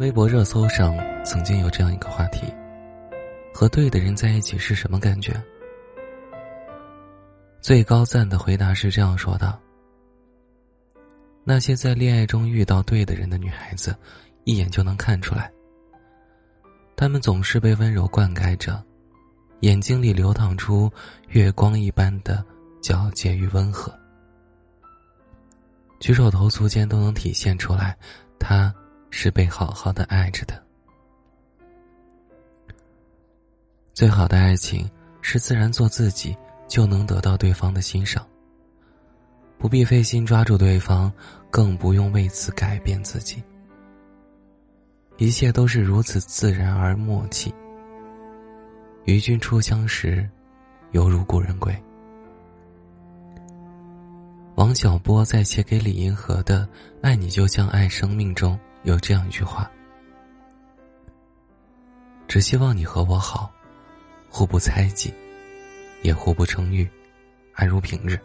微博热搜上曾经有这样一个话题：和对的人在一起是什么感觉？最高赞的回答是这样说的：那些在恋爱中遇到对的人的女孩子，一眼就能看出来，她们总是被温柔灌溉着，眼睛里流淌出月光一般的皎洁与温和，举手投足间都能体现出来，她。是被好好的爱着的。最好的爱情是自然做自己，就能得到对方的欣赏。不必费心抓住对方，更不用为此改变自己。一切都是如此自然而默契。与君初相识，犹如故人归。王小波在写给李银河的《爱你就像爱生命》中。有这样一句话：“只希望你和我好，互不猜忌，也互不称誉，安如平日。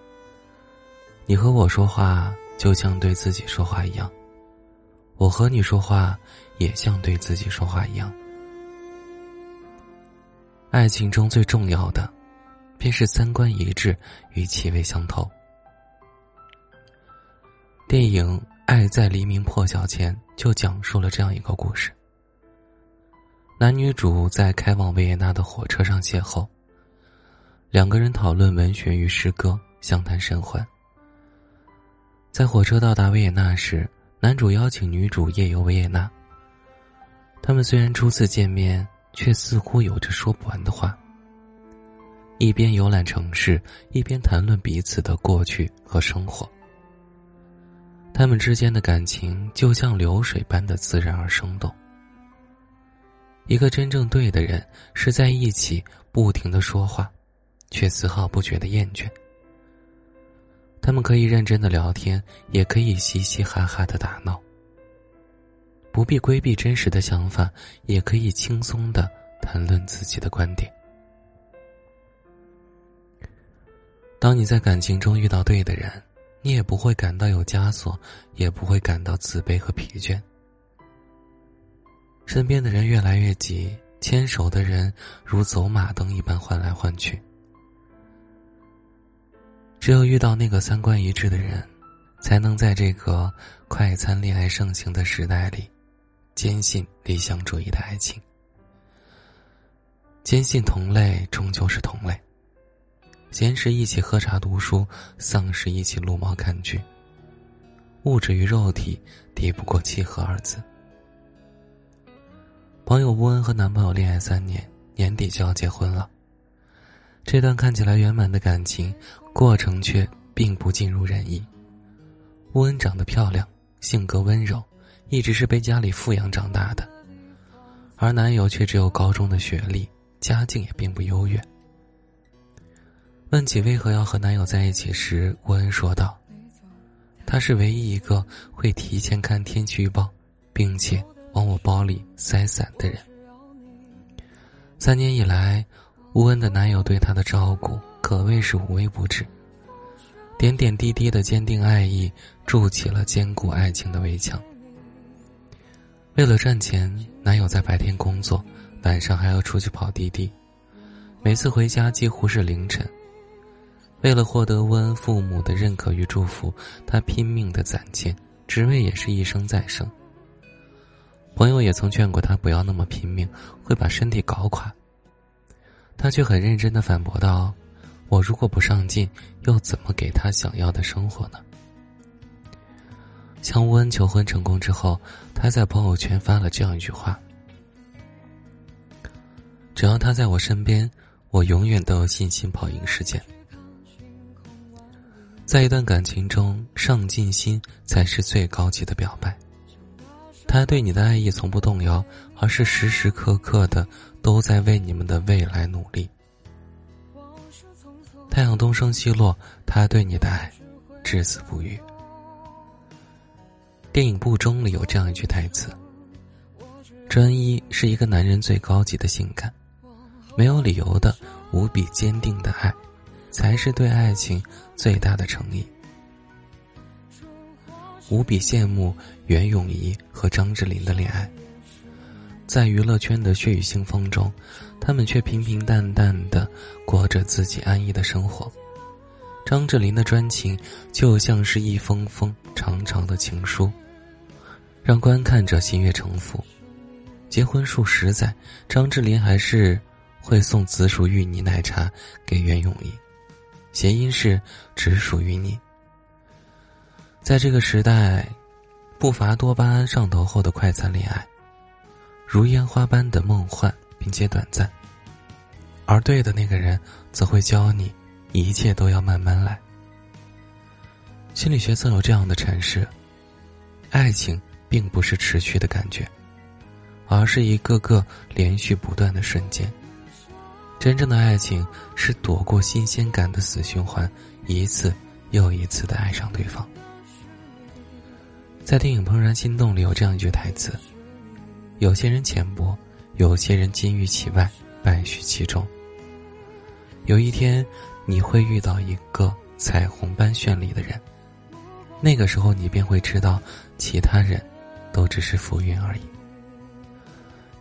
你和我说话，就像对自己说话一样；我和你说话，也像对自己说话一样。爱情中最重要的，便是三观一致与气味相投。”电影。《爱在黎明破晓前》就讲述了这样一个故事：男女主在开往维也纳的火车上邂逅，两个人讨论文学与诗歌，相谈甚欢。在火车到达维也纳时，男主邀请女主夜游维也纳。他们虽然初次见面，却似乎有着说不完的话。一边游览城市，一边谈论彼此的过去和生活。他们之间的感情就像流水般的自然而生动。一个真正对的人是在一起不停的说话，却丝毫不觉得厌倦。他们可以认真的聊天，也可以嘻嘻哈哈的打闹。不必规避真实的想法，也可以轻松的谈论自己的观点。当你在感情中遇到对的人。你也不会感到有枷锁，也不会感到自卑和疲倦。身边的人越来越挤，牵手的人如走马灯一般换来换去。只有遇到那个三观一致的人，才能在这个快餐恋爱盛行的时代里，坚信理想主义的爱情，坚信同类终究是同类。闲时一起喝茶读书，丧时一起撸猫看剧。物质与肉体抵不过契合二字。朋友乌恩和男朋友恋爱三年，年底就要结婚了。这段看起来圆满的感情，过程却并不尽如人意。乌恩长得漂亮，性格温柔，一直是被家里富养长大的，而男友却只有高中的学历，家境也并不优越。问起为何要和男友在一起时，沃恩说道：“他是唯一一个会提前看天气预报，并且往我包里塞伞的人。”三年以来，乌恩的男友对她的照顾可谓是无微不至，点点滴滴的坚定爱意筑起了坚固爱情的围墙。为了赚钱，男友在白天工作，晚上还要出去跑滴滴，每次回家几乎是凌晨。为了获得温恩父母的认可与祝福，他拼命的攒钱，职位也是一升再升。朋友也曾劝过他不要那么拼命，会把身体搞垮。他却很认真的反驳道：“我如果不上进，又怎么给他想要的生活呢？”向温恩求婚成功之后，他在朋友圈发了这样一句话：“只要他在我身边，我永远都有信心跑赢世界。”在一段感情中，上进心才是最高级的表白。他对你的爱意从不动摇，而是时时刻刻的都在为你们的未来努力。太阳东升西落，他对你的爱至死不渝。电影《不忠》里有这样一句台词：“专一是一个男人最高级的性感，没有理由的、无比坚定的爱。”才是对爱情最大的诚意。无比羡慕袁咏仪和张智霖的恋爱，在娱乐圈的血雨腥风中，他们却平平淡淡的过着自己安逸的生活。张智霖的专情就像是一封封长长的情书，让观看者心悦诚服。结婚数十载，张智霖还是会送紫薯芋泥奶茶给袁咏仪，谐音是“只属于你”。在这个时代，不乏多巴胺上头后的快餐恋爱，如烟花般的梦幻并且短暂。而对的那个人，则会教你，一切都要慢慢来。心理学曾有这样的阐释：爱情并不是持续的感觉。而是一个个连续不断的瞬间。真正的爱情是躲过新鲜感的死循环，一次又一次的爱上对方。在电影《怦然心动》里有这样一句台词：“有些人浅薄，有些人金玉其外，败絮其中。有一天，你会遇到一个彩虹般绚丽的人，那个时候你便会知道，其他人都只是浮云而已。”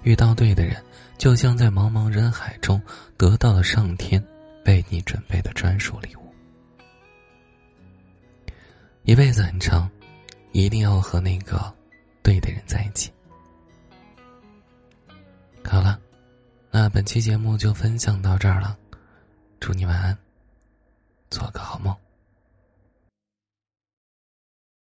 遇到对的人，就像在茫茫人海中得到了上天为你准备的专属礼物。一辈子很长，一定要和那个对的人在一起。好了，那本期节目就分享到这儿了，祝你晚安，做个好梦。